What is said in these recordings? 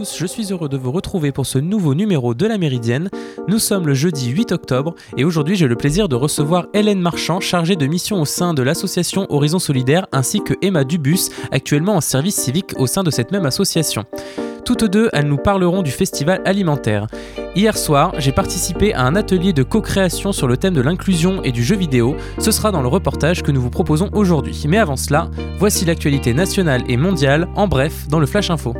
je suis heureux de vous retrouver pour ce nouveau numéro de la Méridienne. Nous sommes le jeudi 8 octobre et aujourd'hui j'ai le plaisir de recevoir Hélène Marchand, chargée de mission au sein de l'association Horizon Solidaire, ainsi que Emma Dubus, actuellement en service civique au sein de cette même association. Toutes deux, elles nous parleront du festival alimentaire. Hier soir, j'ai participé à un atelier de co-création sur le thème de l'inclusion et du jeu vidéo. Ce sera dans le reportage que nous vous proposons aujourd'hui. Mais avant cela, voici l'actualité nationale et mondiale, en bref, dans le Flash Info.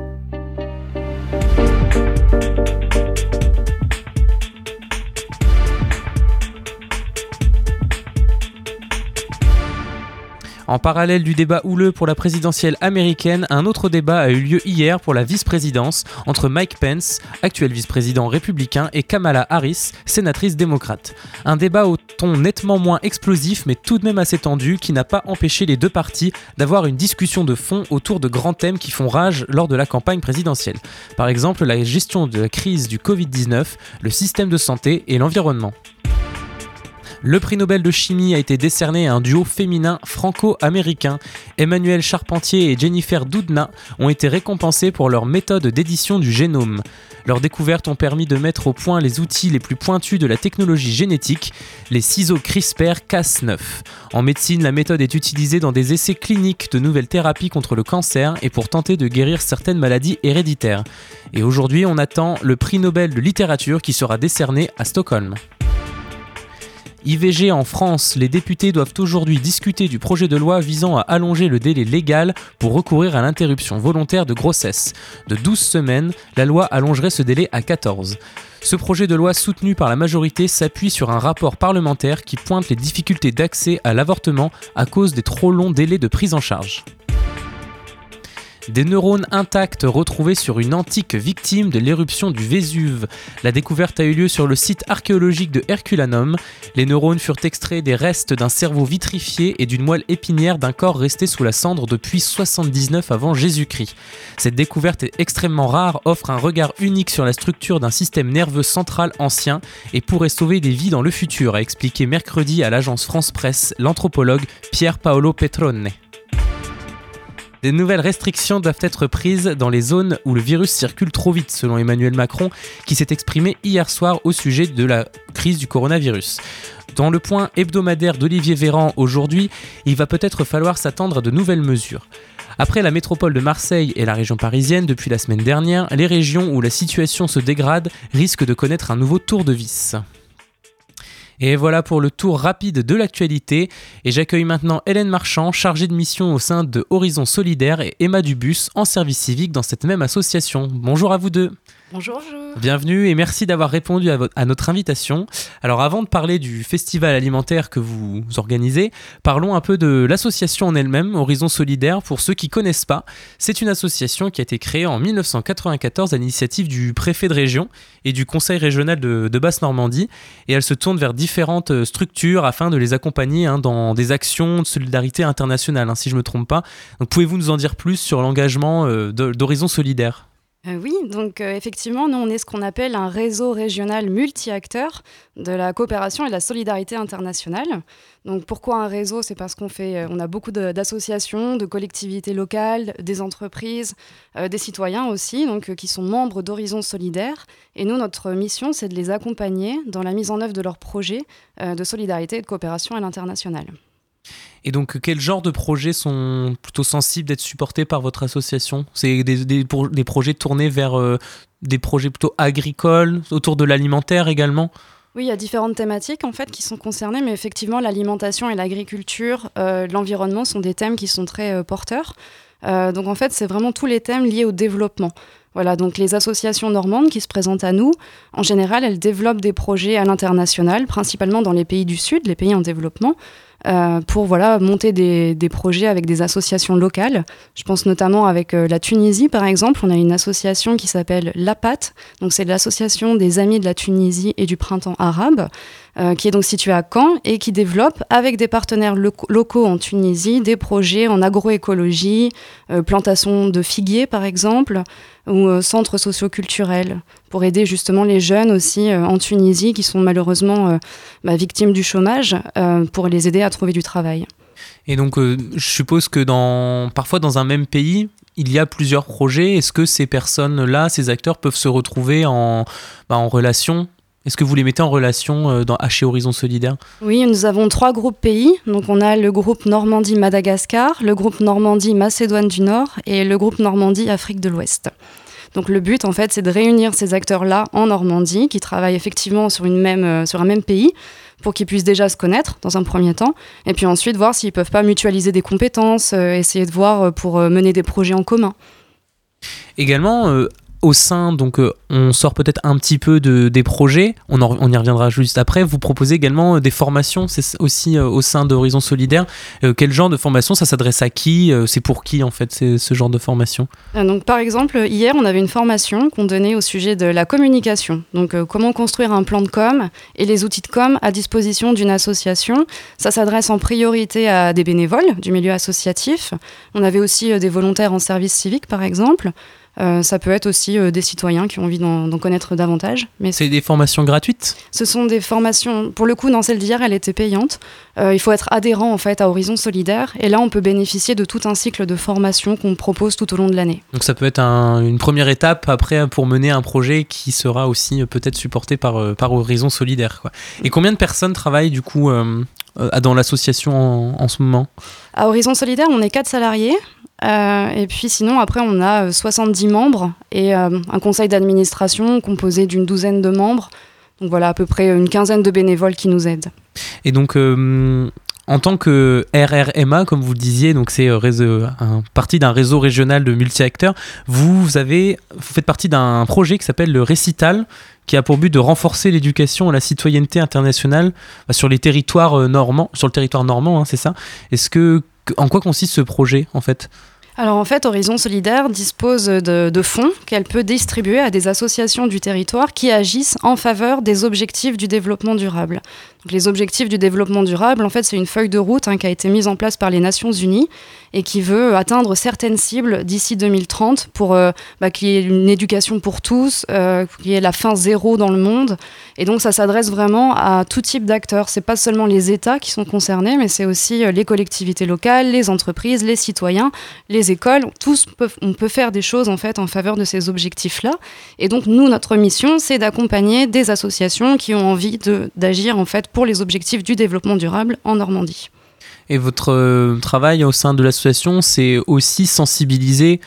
En parallèle du débat houleux pour la présidentielle américaine, un autre débat a eu lieu hier pour la vice-présidence entre Mike Pence, actuel vice-président républicain, et Kamala Harris, sénatrice démocrate. Un débat au ton nettement moins explosif mais tout de même assez tendu qui n'a pas empêché les deux partis d'avoir une discussion de fond autour de grands thèmes qui font rage lors de la campagne présidentielle. Par exemple la gestion de la crise du Covid-19, le système de santé et l'environnement. Le prix Nobel de chimie a été décerné à un duo féminin franco-américain. Emmanuel Charpentier et Jennifer Doudna ont été récompensés pour leur méthode d'édition du génome. Leurs découvertes ont permis de mettre au point les outils les plus pointus de la technologie génétique, les ciseaux CRISPR-Cas9. En médecine, la méthode est utilisée dans des essais cliniques de nouvelles thérapies contre le cancer et pour tenter de guérir certaines maladies héréditaires. Et aujourd'hui, on attend le prix Nobel de littérature qui sera décerné à Stockholm. IVG en France, les députés doivent aujourd'hui discuter du projet de loi visant à allonger le délai légal pour recourir à l'interruption volontaire de grossesse. De 12 semaines, la loi allongerait ce délai à 14. Ce projet de loi soutenu par la majorité s'appuie sur un rapport parlementaire qui pointe les difficultés d'accès à l'avortement à cause des trop longs délais de prise en charge. Des neurones intacts retrouvés sur une antique victime de l'éruption du Vésuve. La découverte a eu lieu sur le site archéologique de Herculanum. Les neurones furent extraits des restes d'un cerveau vitrifié et d'une moelle épinière d'un corps resté sous la cendre depuis 79 avant Jésus-Christ. Cette découverte est extrêmement rare, offre un regard unique sur la structure d'un système nerveux central ancien et pourrait sauver des vies dans le futur, a expliqué mercredi à l'agence France Presse l'anthropologue Pierre Paolo Petrone. Des nouvelles restrictions doivent être prises dans les zones où le virus circule trop vite, selon Emmanuel Macron, qui s'est exprimé hier soir au sujet de la crise du coronavirus. Dans le point hebdomadaire d'Olivier Véran aujourd'hui, il va peut-être falloir s'attendre à de nouvelles mesures. Après la métropole de Marseille et la région parisienne depuis la semaine dernière, les régions où la situation se dégrade risquent de connaître un nouveau tour de vis. Et voilà pour le tour rapide de l'actualité. Et j'accueille maintenant Hélène Marchand, chargée de mission au sein de Horizon Solidaire, et Emma Dubus, en service civique dans cette même association. Bonjour à vous deux. Bonjour. Bienvenue et merci d'avoir répondu à, notre invitation. Alors avant de parler du festival alimentaire que vous organisez, parlons un peu de l'association en elle-même, Horizon Solidaire, pour ceux qui connaissent pas. C'est une association qui a été créée en 1994 à l'initiative du préfet de région et du conseil régional de, Basse-Normandie et elle se tourne vers différentes structures afin de les accompagner hein, dans des actions de solidarité internationale, hein, si je ne me trompe pas. Pouvez-vous nous en dire plus sur l'engagement euh, d'Horizon Solidaire? Euh, oui, donc euh, effectivement, nous, on est ce qu'on appelle un réseau régional multi-acteurs de la coopération et de la solidarité internationale. Donc pourquoi un réseau? C'est parce qu'on fait, euh, on a beaucoup d'associations, de, collectivités locales, des entreprises, des citoyens aussi, donc qui sont membres d'Horizon Solidaire. Et nous, notre mission, c'est de les accompagner dans la mise en œuvre de leurs projets de solidarité et de coopération à l'international. Et donc, quel genre de projets sont plutôt sensibles d'être supportés par votre association? C'est des, projets tournés vers euh, des projets plutôt agricoles, autour de l'alimentaire également? Oui, il y a différentes thématiques en fait qui sont concernées, mais effectivement l'alimentation et l'agriculture, euh, l'environnement sont des thèmes qui sont très euh, porteurs. donc en fait, c'est vraiment tous les thèmes liés au développement. Voilà, donc les associations normandes qui se présentent à nous, en général, elles développent des projets à l'international, principalement dans les pays du Sud, les pays en développement. Euh, pour voilà, monter des, des, projets avec des associations locales. Je pense notamment avec euh, la Tunisie, par exemple. On a une association qui s'appelle l'APAT, donc c'est l'association des Amis de la Tunisie et du Printemps arabe, euh, qui est donc située à Caen et qui développe avec des partenaires locaux en Tunisie des projets en agroécologie, plantation de figuiers, par exemple, ou centres socioculturels pour aider justement les jeunes aussi en Tunisie qui sont malheureusement bah, victimes du chômage, pour les aider à trouver du travail. Et donc, euh, je suppose que dans, parfois dans un même pays, il y a plusieurs projets. Est-ce que ces personnes-là, ces acteurs peuvent se retrouver en, bah, en relation est-ce que vous les mettez en relation euh, dans, chez Horizon Solidaire? Oui, nous avons trois groupes pays. Donc on a le groupe Normandie-Madagascar, le groupe Normandie-Macédoine du Nord et le groupe Normandie-Afrique de l'Ouest. Donc le but, en fait, c'est de réunir ces acteurs-là en Normandie, qui travaillent effectivement sur, une même, euh, sur un même pays, pour qu'ils puissent déjà se connaître dans un premier temps, et puis ensuite voir s'ils ne peuvent pas mutualiser des compétences, euh, essayer de voir pour mener des projets en commun. Également, au sein, donc euh, on sort peut-être un petit peu de, des projets, on, y reviendra juste après. Vous proposez également euh, des formations, c'est aussi euh, au sein d'Horizon Solidaire. quel genre de formation ça s'adresse à qui C'est pour qui en fait ce genre de formation? Donc par exemple, hier on avait une formation qu'on donnait au sujet de la communication. Donc comment construire un plan de com et les outils de com à disposition d'une association. Ça s'adresse en priorité à des bénévoles du milieu associatif. On avait aussi des volontaires en service civique par exemple. Euh, ça peut être aussi euh, des citoyens qui ont envie d'en connaître davantage. Mais c'est des formations gratuites? Ce sont des formations, pour le coup, dans celle d'hier, elle était payante. Euh, il faut être adhérent en fait à Horizon Solidaire, et là, on peut bénéficier de tout un cycle de formation qu'on propose tout au long de l'année. Donc ça peut être une première étape après pour mener un projet qui sera aussi peut-être supporté par, par Horizon Solidaire. Quoi. Et combien de personnes travaillent du coup dans l'association en, en ce moment À Horizon Solidaire, on est quatre salariés. Euh, et puis sinon, après, on a 70 euh, membres et euh, un conseil d'administration composé d'une douzaine de membres. Donc voilà, à peu près une quinzaine de bénévoles qui nous aident. Et donc, en tant que RRMA, comme vous le disiez, c'est un partie d'un réseau régional de multi-acteurs, vous, faites partie d'un projet qui s'appelle le Récital, qui a pour but de renforcer l'éducation et la citoyenneté internationale bah, sur les territoires normands, sur le territoire normand, hein, c'est ça. Est-ce que en quoi consiste ce projet en fait? Alors en fait, Horizon Solidaire dispose de, fonds qu'elle peut distribuer à des associations du territoire qui agissent en faveur des objectifs du développement durable. Donc, les objectifs du développement durable, en fait, c'est une feuille de route hein, qui a été mise en place par les Nations Unies et qui veut atteindre certaines cibles d'ici 2030 pour euh, bah, qu'il y ait une éducation pour tous, euh, qu'il y ait la fin zéro dans le monde. Et donc ça s'adresse vraiment à tout type d'acteurs. C'est pas seulement les États qui sont concernés, mais c'est aussi euh, les collectivités locales, les entreprises, les citoyens, les écoles. Tous peuvent, on peut faire des choses en fait en faveur de ces objectifs-là. Et donc nous, notre mission, c'est d'accompagner des associations qui ont envie d'agir en fait pour les objectifs du développement durable en Normandie. Et votre euh, travail au sein de l'association, c'est aussi sensibiliser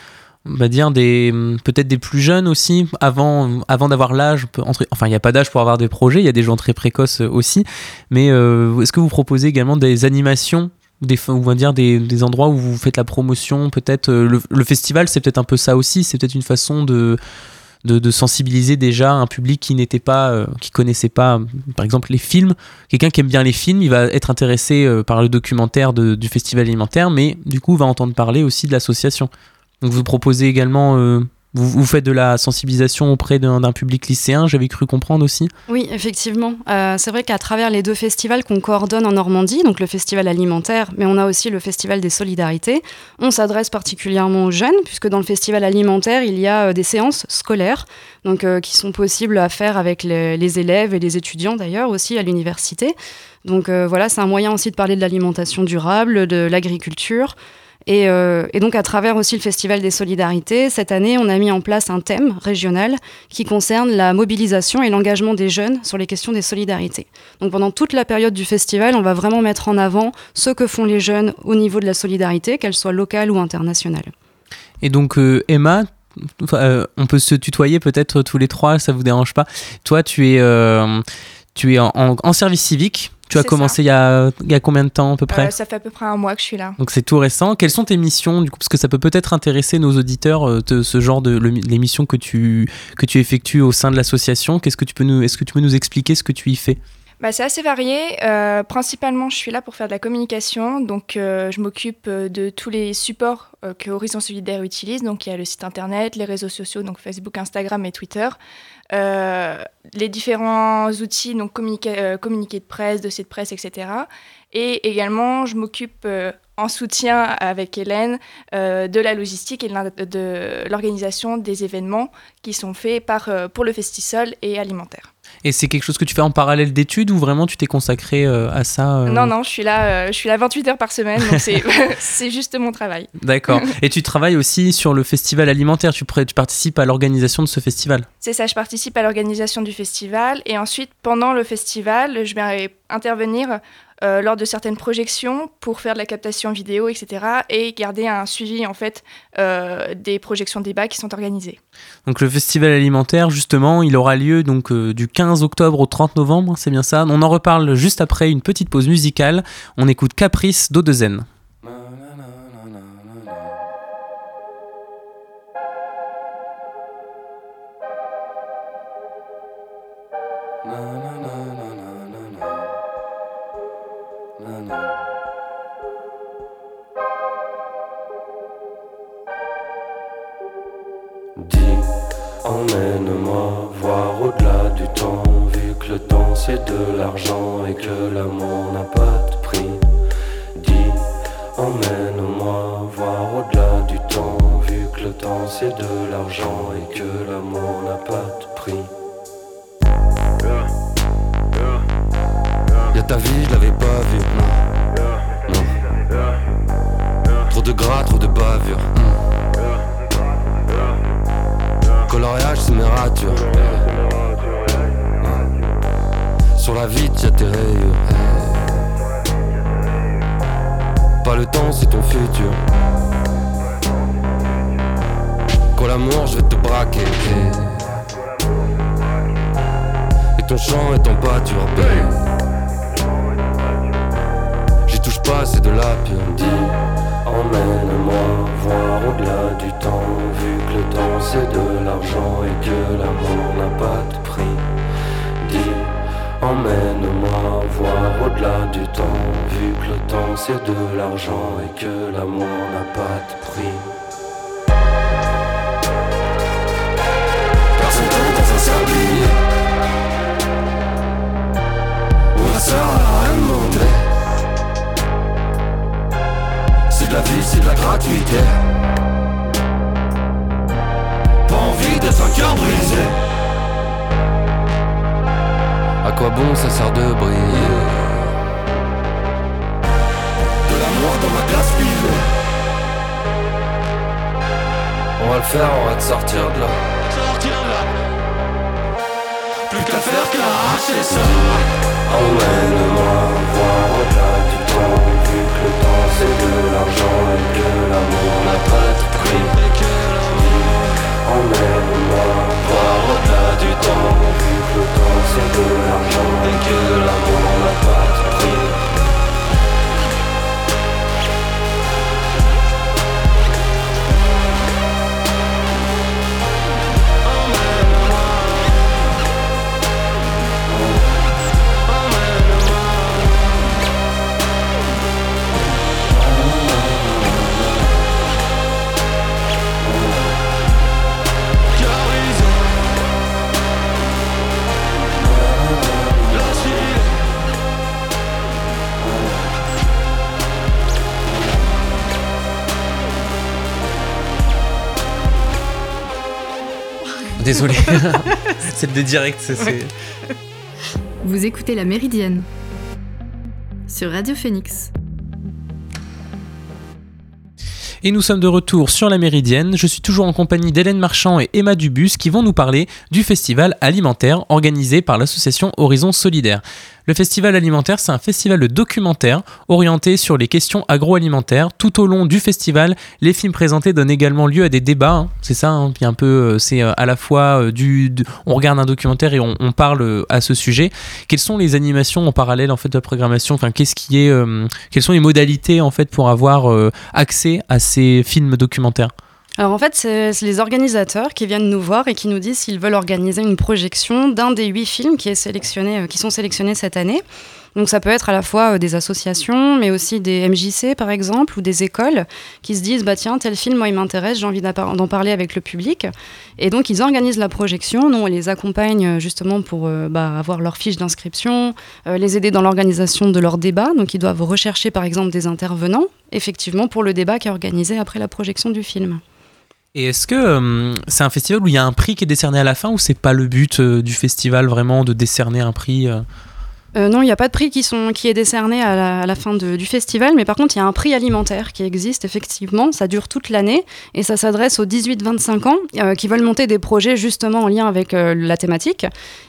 on va dire des peut-être des plus jeunes aussi avant avant d'avoir l'âge enfin il n'y a pas d'âge pour avoir des projets il y a des gens très précoces aussi mais euh, est-ce que vous proposez également des animations des on va dire des, des, endroits où vous faites la promotion peut-être euh, le, festival c'est peut-être un peu ça aussi c'est peut-être une façon de de, sensibiliser déjà un public qui n'était pas, euh, qui connaissait pas, par exemple, les films. Quelqu'un qui aime bien les films, il va être intéressé euh, par le documentaire du festival alimentaire, mais du coup, va entendre parler aussi de l'association. Donc, vous proposez également vous, faites de la sensibilisation auprès d'un public lycéen, j'avais cru comprendre aussi Oui, effectivement. Euh, c'est vrai qu'à travers les deux festivals qu'on coordonne en Normandie, donc le festival alimentaire, mais on a aussi le festival des solidarités, on s'adresse particulièrement aux jeunes, puisque dans le festival alimentaire, il y a euh, des séances scolaires, donc euh, qui sont possibles à faire avec les, élèves et les étudiants d'ailleurs aussi à l'université. Donc voilà, c'est un moyen aussi de parler de l'alimentation durable, de l'agriculture. Euh, et, donc à travers aussi le Festival des Solidarités, cette année, on a mis en place un thème régional qui concerne la mobilisation et l'engagement des jeunes sur les questions des solidarités. Donc pendant toute la période du festival, on va vraiment mettre en avant ce que font les jeunes au niveau de la solidarité, qu'elle soit locale ou internationale. Et donc euh, Emma, euh, on peut se tutoyer peut-être tous les trois, ça vous dérange pas Toi, tu es, tu es en service civique tu as commencé il y a, il y a, combien de temps à peu près euh, Ça fait à peu près un mois que je suis là. Donc c'est tout récent. Quelles sont tes missions du coup? Parce que ça peut peut-être intéresser nos auditeurs euh, de ce genre de les missions que tu, que tu effectues au sein de l'association. Qu'est-ce que tu peux nous, est-ce que tu peux nous expliquer ce que tu y fais? Bah, c'est assez varié. Euh, principalement, je suis là pour faire de la communication. Donc, je m'occupe de tous les supports que Horizon Solidaire utilise. Donc, il y a le site internet, les réseaux sociaux, donc Facebook, Instagram et Twitter. Euh, les différents outils, donc communiqué, euh, de presse, dossier de presse, etc. Et également, je m'occupe euh, en soutien avec Hélène de la logistique et de l'organisation des événements qui sont faits pour le Festisol et alimentaire. Et c'est quelque chose que tu fais en parallèle d'études ou vraiment tu t'es consacré euh, à ça euh Non, non, je suis là, je suis là 28 heures par semaine, donc c'est juste mon travail. D'accord. Et tu travailles aussi sur le festival alimentaire, tu, tu participes à l'organisation de ce festival? C'est ça, je participe à l'organisation du festival et ensuite pendant le festival, je vais intervenir euh, lors de certaines projections pour faire de la captation vidéo, etc. et garder un suivi en fait euh, des projections débat qui sont organisées. Donc le festival alimentaire, justement, il aura lieu donc euh, du 15 octobre au 30 novembre, c'est bien ça. On en reparle juste après une petite pause musicale. On écoute Caprice d'Odezen. C'est de l'argent et que l'amour n'a pas de prix. Dis, emmène-moi voir au-delà du temps, vu que le temps c'est de l'argent et que l'amour n'a pas de prix. Y'a ta vie, je l'avais pas vu, non. Vitre, y'a. Pas le temps, c'est ton futur. Quoi l'amour, je vais te braquer. Et ton chant est en pâture, J'y touche pas, c'est de la pure. Emmène-moi voir au-delà du temps, vu que le temps c'est de l'argent et que l'amour n'a pas de prix. Emmène-moi voir au-delà du temps, vu que le temps c'est de l'argent et que l'amour n'a pas de prix. Personne dans un sablier. On va à rien demander la vie c'est de la gratuité Pas envie d'être un cœur brisé quoi bon ça sert de briller. De l'amour dans ma glace privée On va le faire, on va te sortir de là. Sortir de là. Plus qu'à faire qu'à arracher ça. Emmène-moi voir au-delà du temps Vu que le temps c'est de l'argent et que l'amour n'a pas de prix. Emmène-moi voir au-delà du temps Désolé. c'est le direct. Vous écoutez La Méridienne sur Radio Phoenix. Et nous sommes de retour sur la Méridienne. Je suis toujours en compagnie d'Hélène Marchand et Emma Dubus qui vont nous parler du festival alimentaire organisé par l'association Horizon Solidaire. Le festival alimentaire, c'est un festival de documentaire orienté sur les questions agroalimentaires. Tout au long du festival, les films présentés donnent également lieu à des débats. Hein. C'est ça, hein. un peu, euh, c'est euh, à la fois euh, du, on regarde un documentaire et on, parle à ce sujet. Quelles sont les animations en parallèle en fait de la programmation? Qu'est-ce qui est, quelles sont les modalités en fait pour avoir accès à ces films documentaires alors en fait, c'est les organisateurs qui viennent nous voir et qui nous disent s'ils veulent organiser une projection d'un des huit films qui, est sélectionné, euh, qui sont sélectionnés cette année. Donc ça peut être à la fois euh, des associations, mais aussi des MJC par exemple, ou des écoles qui se disent bah tiens tel film moi il m'intéresse, j'ai envie d'en parler avec le public, et donc ils organisent la projection. Nous on les accompagne euh, justement pour bah, avoir leur fiche d'inscription, les aider dans l'organisation de leur débat. Donc ils doivent rechercher par exemple des intervenants, effectivement pour le débat qui est organisé après la projection du film. Et est-ce que euh, c'est un festival où il y a un prix qui est décerné à la fin ou c'est pas le but euh, du festival vraiment de décerner un prix euh? Euh, non, il n'y a pas de prix qui, sont, qui est décerné à la, fin du festival, mais par contre, il y a un prix alimentaire qui existe effectivement. Ça dure toute l'année et ça s'adresse aux 18-25 ans euh, qui veulent monter des projets justement en lien avec euh, la thématique.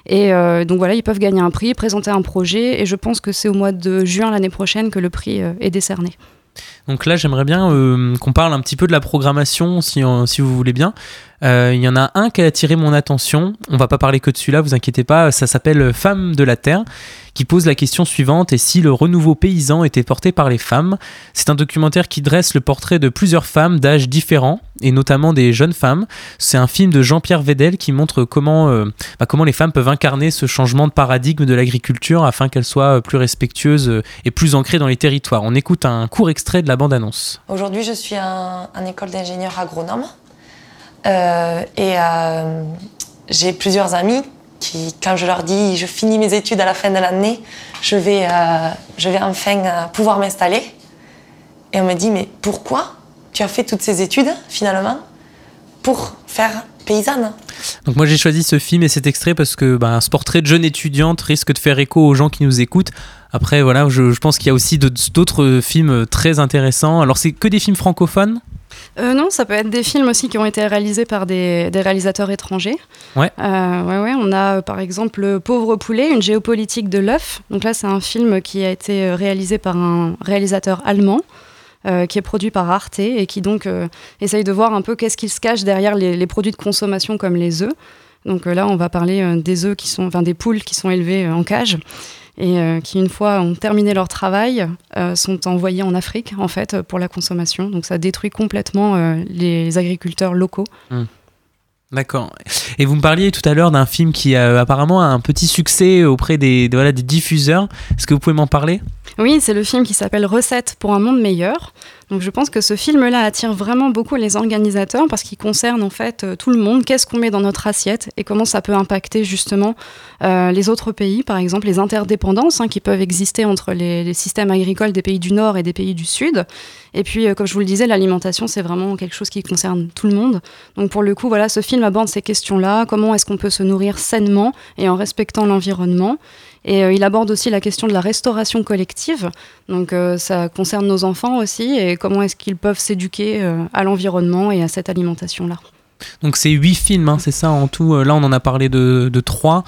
Et donc voilà, ils peuvent gagner un prix, présenter un projet, et je pense que c'est au mois de juin l'année prochaine que le prix est décerné. Donc là, j'aimerais bien euh, qu'on parle un petit peu de la programmation, si, euh, vous voulez bien. Euh, Il y en a un qui a attiré mon attention. On va pas parler que de celui-là, vous inquiétez pas. Ça s'appelle Femmes de la Terre, qui pose la question suivante et si le renouveau paysan était porté par les femmes? C'est un documentaire qui dresse le portrait de plusieurs femmes d'âges différents et notamment des jeunes femmes. C'est un film de Jean-Pierre Vedel qui montre comment, euh, bah, comment les femmes peuvent incarner ce changement de paradigme de l'agriculture afin qu'elle soit plus respectueuse euh, et plus ancrée dans les territoires. On écoute un court extrait de la bande-annonce. Aujourd'hui, je suis en école d'ingénieur agronome Euh, et euh, j'ai plusieurs amis qui, quand je leur dis je finis mes études à la fin de l'année, je vais, euh, je vais enfin euh, pouvoir m'installer. Et on me dit mais pourquoi? Tu as fait toutes ces études finalement pour faire paysanne Donc moi j'ai choisi ce film et cet extrait parce que bah, ce portrait de jeune étudiante risque de faire écho aux gens qui nous écoutent. Après voilà, je, je pense qu'il y a aussi d'autres- films très intéressants. Alors c'est que des films francophones? Euh, non, ça peut être des films aussi qui ont été réalisés par des, des réalisateurs étrangers. Ouais. Euh, ouais, ouais. On a euh, par exemple Le Pauvre Poulet, une géopolitique de l'œuf. Donc là, c'est un film qui a été réalisé par un réalisateur allemand. Euh, qui est produit par Arte et qui donc euh, essaye de voir un peu qu'est-ce qu'il se cache derrière les, produits de consommation comme les œufs. Donc euh, là, on va parler des œufs qui sont, enfin des poules qui sont élevées en cage et qui, une fois ont terminé leur travail, sont envoyés en Afrique, en fait, pour la consommation. Donc ça détruit complètement les agriculteurs locaux. D'accord. Et vous me parliez tout à l'heure d'un film qui a apparemment un petit succès auprès des, de- voilà, des diffuseurs. Est-ce que vous pouvez m'en parler? Oui, c'est le film qui s'appelle Recettes pour un monde meilleur. Donc je pense que ce film-là attire vraiment beaucoup les organisateurs parce qu'il concerne en fait euh, tout le monde. Qu'est-ce qu'on met dans notre assiette et comment ça peut impacter justement euh, les autres pays, par exemple les interdépendances hein, qui peuvent exister entre les, systèmes agricoles des pays du Nord et des pays du Sud. Et puis, euh, comme je vous le disais, l'alimentation, c'est vraiment quelque chose qui concerne tout le monde. Donc pour le coup, voilà, ce film aborde ces questions-là. Comment est-ce qu'on peut se nourrir sainement et en respectant l'environnement et euh, il aborde aussi la question de la restauration collective. Donc euh, ça concerne nos enfants aussi et comment est-ce qu'ils peuvent s'éduquer euh, à l'environnement et à cette alimentation-là. Donc c'est huit films, hein, c'est ça en tout. Là on en a parlé de, trois.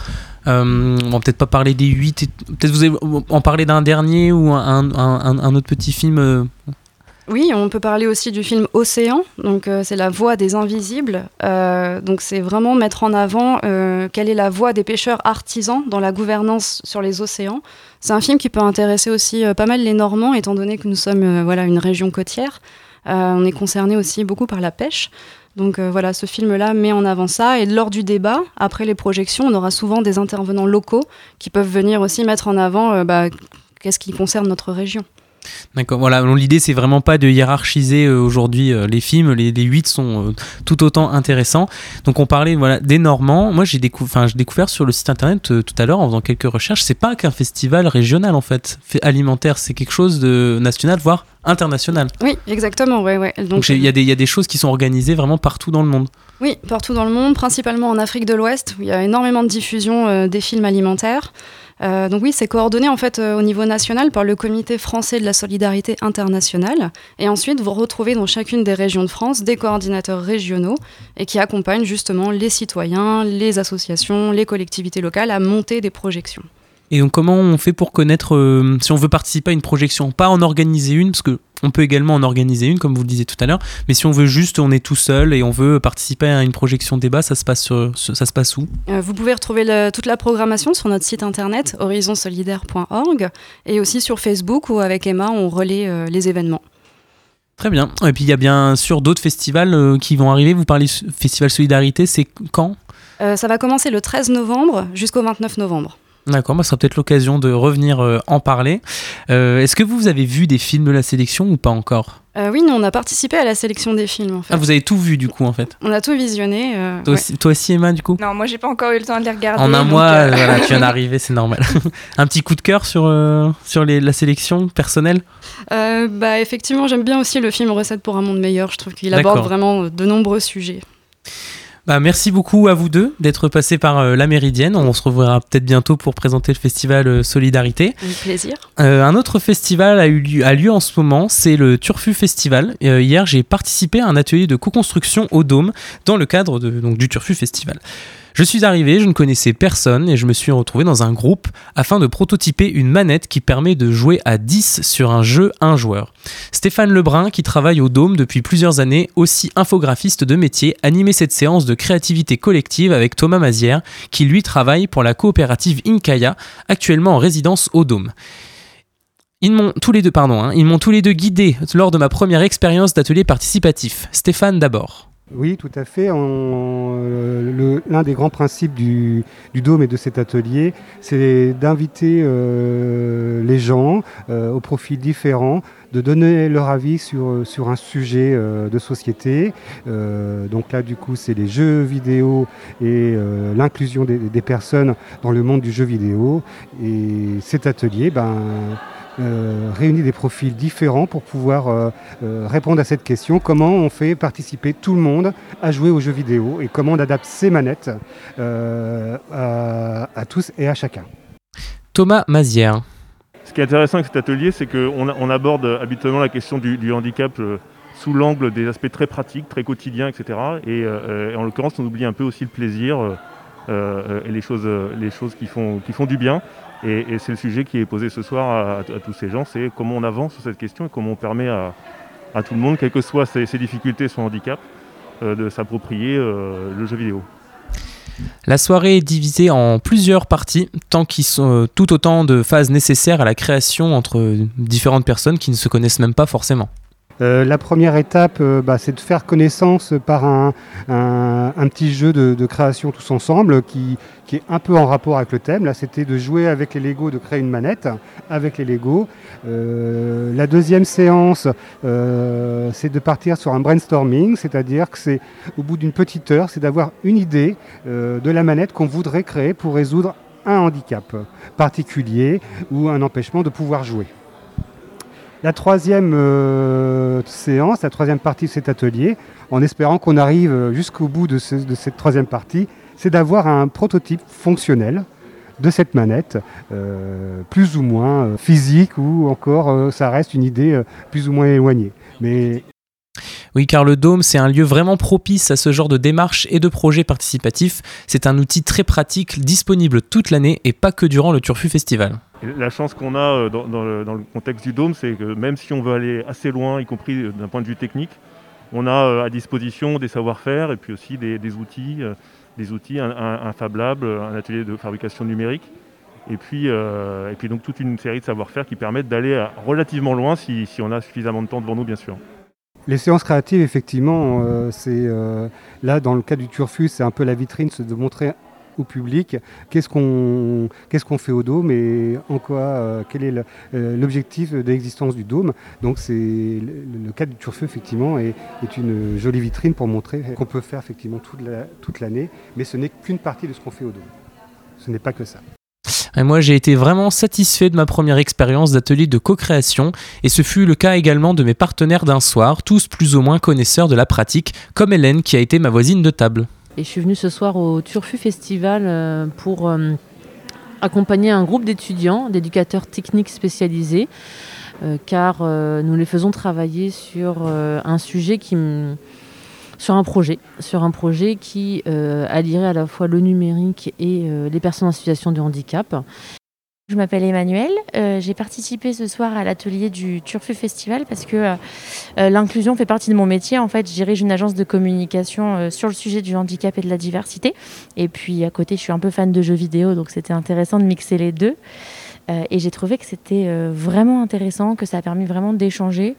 Euh, on va peut-être pas parler des huit. Peut-être vous en parler d'un dernier ou un, autre petit film. Oui, on peut parler aussi du film Océan, donc euh, c'est la voix des invisibles. Euh, donc c'est vraiment mettre en avant euh, quelle est la voix des pêcheurs artisans dans la gouvernance sur les océans. C'est un film qui peut intéresser aussi pas mal les Normands, étant donné que nous sommes voilà une région côtière. On est concerné aussi beaucoup par la pêche. Donc voilà, ce film-là met en avant ça. Et lors du débat, après les projections, on aura souvent des intervenants locaux qui peuvent venir aussi mettre en avant bah, qu'est-ce qui concerne notre région. D'accord, voilà, l'idée c'est vraiment pas de hiérarchiser euh, aujourd'hui euh, les films, les, les 8 sont euh, tout autant intéressants. Donc on parlait voilà, des Normands, moi j'ai décou découvert sur le site internet tout à l'heure en faisant quelques recherches, c'est pas qu'un festival régional en fait, fait alimentaire, c'est quelque chose de national, voire international. Oui, exactement. Ouais, ouais. Donc il y, a des- il y a des choses qui sont organisées vraiment partout dans le monde. Oui, partout dans le monde, principalement en Afrique de l'Ouest, où il y a énormément de diffusion des films alimentaires. Euh, donc oui, c'est coordonné en fait euh, au niveau national par le Comité français de la solidarité internationale. Et ensuite, vous retrouvez dans chacune des régions de France des coordinateurs régionaux et qui accompagnent justement les citoyens, les associations, les collectivités locales à monter des projections. Et donc comment on fait pour connaître euh, si on veut participer à une projection, pas en organiser une parce que on peut également en organiser une comme vous le disiez tout à l'heure, mais si on veut juste on est tout seul et on veut participer à une projection débat, ça se passe sur, ça se passe où? Euh, vous pouvez retrouver le- toute la programmation sur notre site internet horizonsolidaire.org et aussi sur Facebook où avec Emma on relaie euh, les événements. Très bien. Et puis il y a bien sûr d'autres festivals qui vont arriver. Vous parlez Festival Solidarité, c'est quand? Ça va commencer le 13 novembre jusqu'au 29 novembre. D'accord, bah, ça sera peut-être l'occasion de revenir euh, en parler. Euh, est-ce que vous avez vu des films de la sélection ou pas encore? Euh, Oui, nous on a participé à la sélection des films en fait. Ah, vous avez tout vu du coup en fait? On a tout visionné. toi, aussi, toi, aussi, Emma, du coup? Non, moi j'ai pas encore eu le temps de les regarder. En un mois, voilà, tu viens d'arriver, c'est normal. un petit coup de cœur sur, sur les, la sélection personnelle? Bah, Effectivement, j'aime bien aussi le film Recette pour un monde meilleur. Je trouve qu'il aborde vraiment de nombreux sujets. Bah, merci beaucoup à vous deux d'être passés par euh, la Méridienne. On se reverra peut-être bientôt pour présenter le festival euh, Solidarité. Avec plaisir. Euh, un autre festival a, eu lieu, a lieu en ce moment, c'est le Turfu Festival. hier, j'ai participé à un atelier de co-construction au Dôme dans le cadre de, donc, du Turfu Festival. Je suis arrivé, je ne connaissais personne et je me suis retrouvé dans un groupe afin de prototyper une manette qui permet de jouer à 10 sur un jeu un joueur. Stéphane Lebrun, qui travaille au Dôme depuis plusieurs années, aussi infographiste de métier, animait cette séance de créativité collective avec Thomas Mazière, qui lui travaille pour la coopérative Inkaya, actuellement en résidence au Dôme. Ils m'ont tous les deux, pardon, hein, ils m'ont tous les deux guidé lors de ma première expérience d'atelier participatif. Stéphane d'abord. Oui, tout à fait. Euh, l'un des grands principes du, Dôme et de cet atelier, c'est d'inviter euh, les gens euh, aux profils différents, de donner leur avis sur, un sujet de société. donc là, du coup, c'est les jeux vidéo et l'inclusion des, des, personnes dans le monde du jeu vidéo. Et cet atelier, ben, euh, réunir des profils différents pour pouvoir euh, euh, répondre à cette question comment on fait participer tout le monde à jouer aux jeux vidéo et comment on adapte ces manettes à, tous et à chacun? Thomas Mazière. Ce qui est intéressant avec cet atelier, c'est qu'on on aborde habituellement la question du, handicap sous l'angle des aspects très pratiques, très quotidiens, etc. Et, en l'occurrence, on oublie un peu aussi le plaisir et les choses, les choses qui, font, qui font du bien. Et, c'est le sujet qui est posé ce soir à, tous ces gens, c'est comment on avance sur cette question et comment on permet à, tout le monde, quelles que soient ses, difficultés, son handicap, euh, de s'approprier euh, le jeu vidéo. La soirée est divisée en plusieurs parties, tant qu'ils sont euh, tout autant de phases nécessaires à la création entre différentes personnes qui ne se connaissent même pas forcément. Euh, la première étape, euh, bah, c'est de faire connaissance par un, petit jeu de, création tous ensemble qui, est un peu en rapport avec le thème. Là, c'était de jouer avec les Lego, de créer une manette avec les Lego. Euh, la deuxième séance, c'est de partir sur un brainstorming, c'est-à-dire que c'est au bout d'une petite heure, c'est d'avoir une idée de la manette qu'on voudrait créer pour résoudre un handicap particulier ou un empêchement de pouvoir jouer. La troisième euh, séance, la troisième partie de cet atelier, en espérant qu'on arrive jusqu'au bout de, cette troisième partie, c'est d'avoir un prototype fonctionnel de cette manette, euh, plus ou moins euh, physique ou encore ça reste une idée plus ou moins éloignée. Mais oui, car le Dôme, c'est un lieu vraiment propice à ce genre de démarches et de projets participatifs. C'est un outil très pratique, disponible toute l'année et pas que durant le Turfu Festival. La chance qu'on a euh, dans, le, contexte du Dôme, c'est que même si on veut aller assez loin, y compris euh, d'un point de vue technique, on a euh, à disposition des savoir-faire et puis aussi des, outils, des outils, un, Fab Lab, un atelier de fabrication numérique, et puis, donc toute une série de savoir-faire qui permettent d'aller relativement loin si on a suffisamment de temps devant nous, bien sûr. Les séances créatives, effectivement, euh, c'est euh, là dans le cas du Turfus, c'est un peu la vitrine, de montrer au public qu'est-ce qu'on fait au dôme et en quoi euh, quel est l'objectif de l'existence du dôme. Donc le, cas du Turfus effectivement est, est, une jolie vitrine pour montrer qu'on peut faire effectivement toute l'année, mais ce n'est qu'une partie de ce qu'on fait au dôme. Ce n'est pas que ça. Moi, j'ai été vraiment satisfait de ma première expérience d'atelier de co-création, et ce fut le cas également de mes partenaires d'un soir, tous plus ou moins connaisseurs de la pratique, comme Hélène qui a été ma voisine de table. Et je suis venue ce soir au Turfu Festival euh, pour euh, accompagner un groupe d'étudiants, d'éducateurs techniques spécialisés, euh, car nous les faisons travailler sur un sujet qui me sur un projet, sur un projet qui euh, allierait à la fois le numérique et euh, les personnes en situation de handicap. Je m'appelle Emmanuel. Euh, j'ai participé ce soir à l'atelier du Turfu Festival parce que l'inclusion fait partie de mon métier. En fait, je dirige une agence de communication sur le sujet du handicap et de la diversité. Et puis à côté, je suis un peu fan de jeux vidéo, donc c'était intéressant de mixer les deux. Euh, et j'ai trouvé que c'était euh, vraiment intéressant, que ça a permis vraiment d'échanger.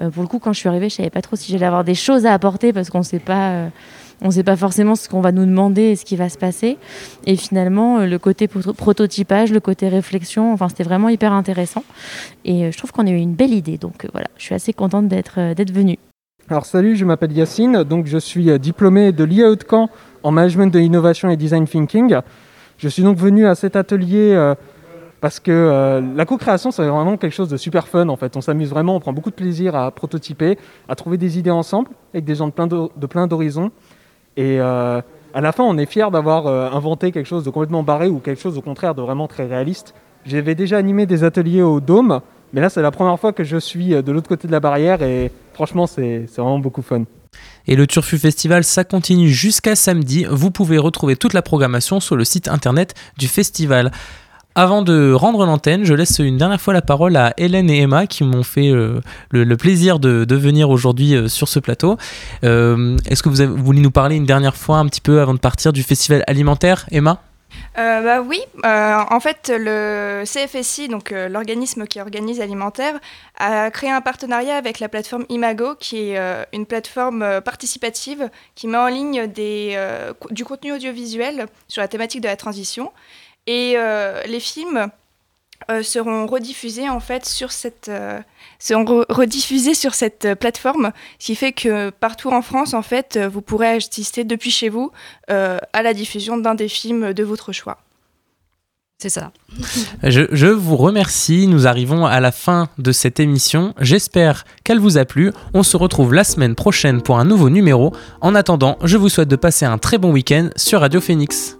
Euh, pour le coup, quand je suis arrivée, je savais pas trop si j'allais avoir des choses à apporter parce qu'on ne sait pas ne forcément ce qu'on va nous demander et ce qui va se passer. Et finalement, le côté prototypage, le côté réflexion, enfin, c'était vraiment hyper intéressant. Et je trouve qu'on a eu une belle idée. Donc voilà, je suis assez contente d'être venue. Alors salut, je m'appelle Yacine, donc je suis diplômé de l'IA Haute-Camp en management de l'innovation et design thinking. Je suis donc venu à cet atelier parce que euh, la co-création, c'est vraiment quelque chose de super fun en fait. On s'amuse vraiment, on prend beaucoup de plaisir à prototyper, à trouver des idées ensemble avec des gens de plein d'horizons. Et euh, à la fin, on est fier d'avoir euh, inventé quelque chose de complètement barré ou quelque chose au contraire de vraiment très réaliste. J'avais déjà animé des ateliers au Dôme, mais là, c'est la première fois que je suis de l'autre côté de la barrière et franchement, c'est vraiment beaucoup fun. Et le Turfu Festival, ça continue jusqu'à samedi. Vous pouvez retrouver toute la programmation sur le site internet du festival. Avant de rendre l'antenne, je laisse une dernière fois la parole à Hélène et Emma qui m'ont fait euh, le, plaisir de, venir aujourd'hui euh, sur ce plateau. Euh, est-ce que vous, voulez nous parler une dernière fois un petit peu avant de partir du festival alimentaire, Emma? Bah oui, en fait le CFSI, donc l'organisme qui organise Alimentaire, a créé un partenariat avec la plateforme Imago, qui est une plateforme participative qui met en ligne du contenu audiovisuel sur la thématique de la transition. Et euh, les films euh, seront rediffusés en fait sur cette euh, seront rediffusés sur cette plateforme, ce qui fait que partout en France en fait vous pourrez assister depuis chez vous à la diffusion d'un des films de votre choix. C'est ça. Je, je, vous remercie. Nous arrivons à la fin de cette émission. J'espère qu'elle vous a plu. On se retrouve la semaine prochaine pour un nouveau numéro. En attendant, je vous souhaite de passer un très bon week-end sur Radio Phoenix.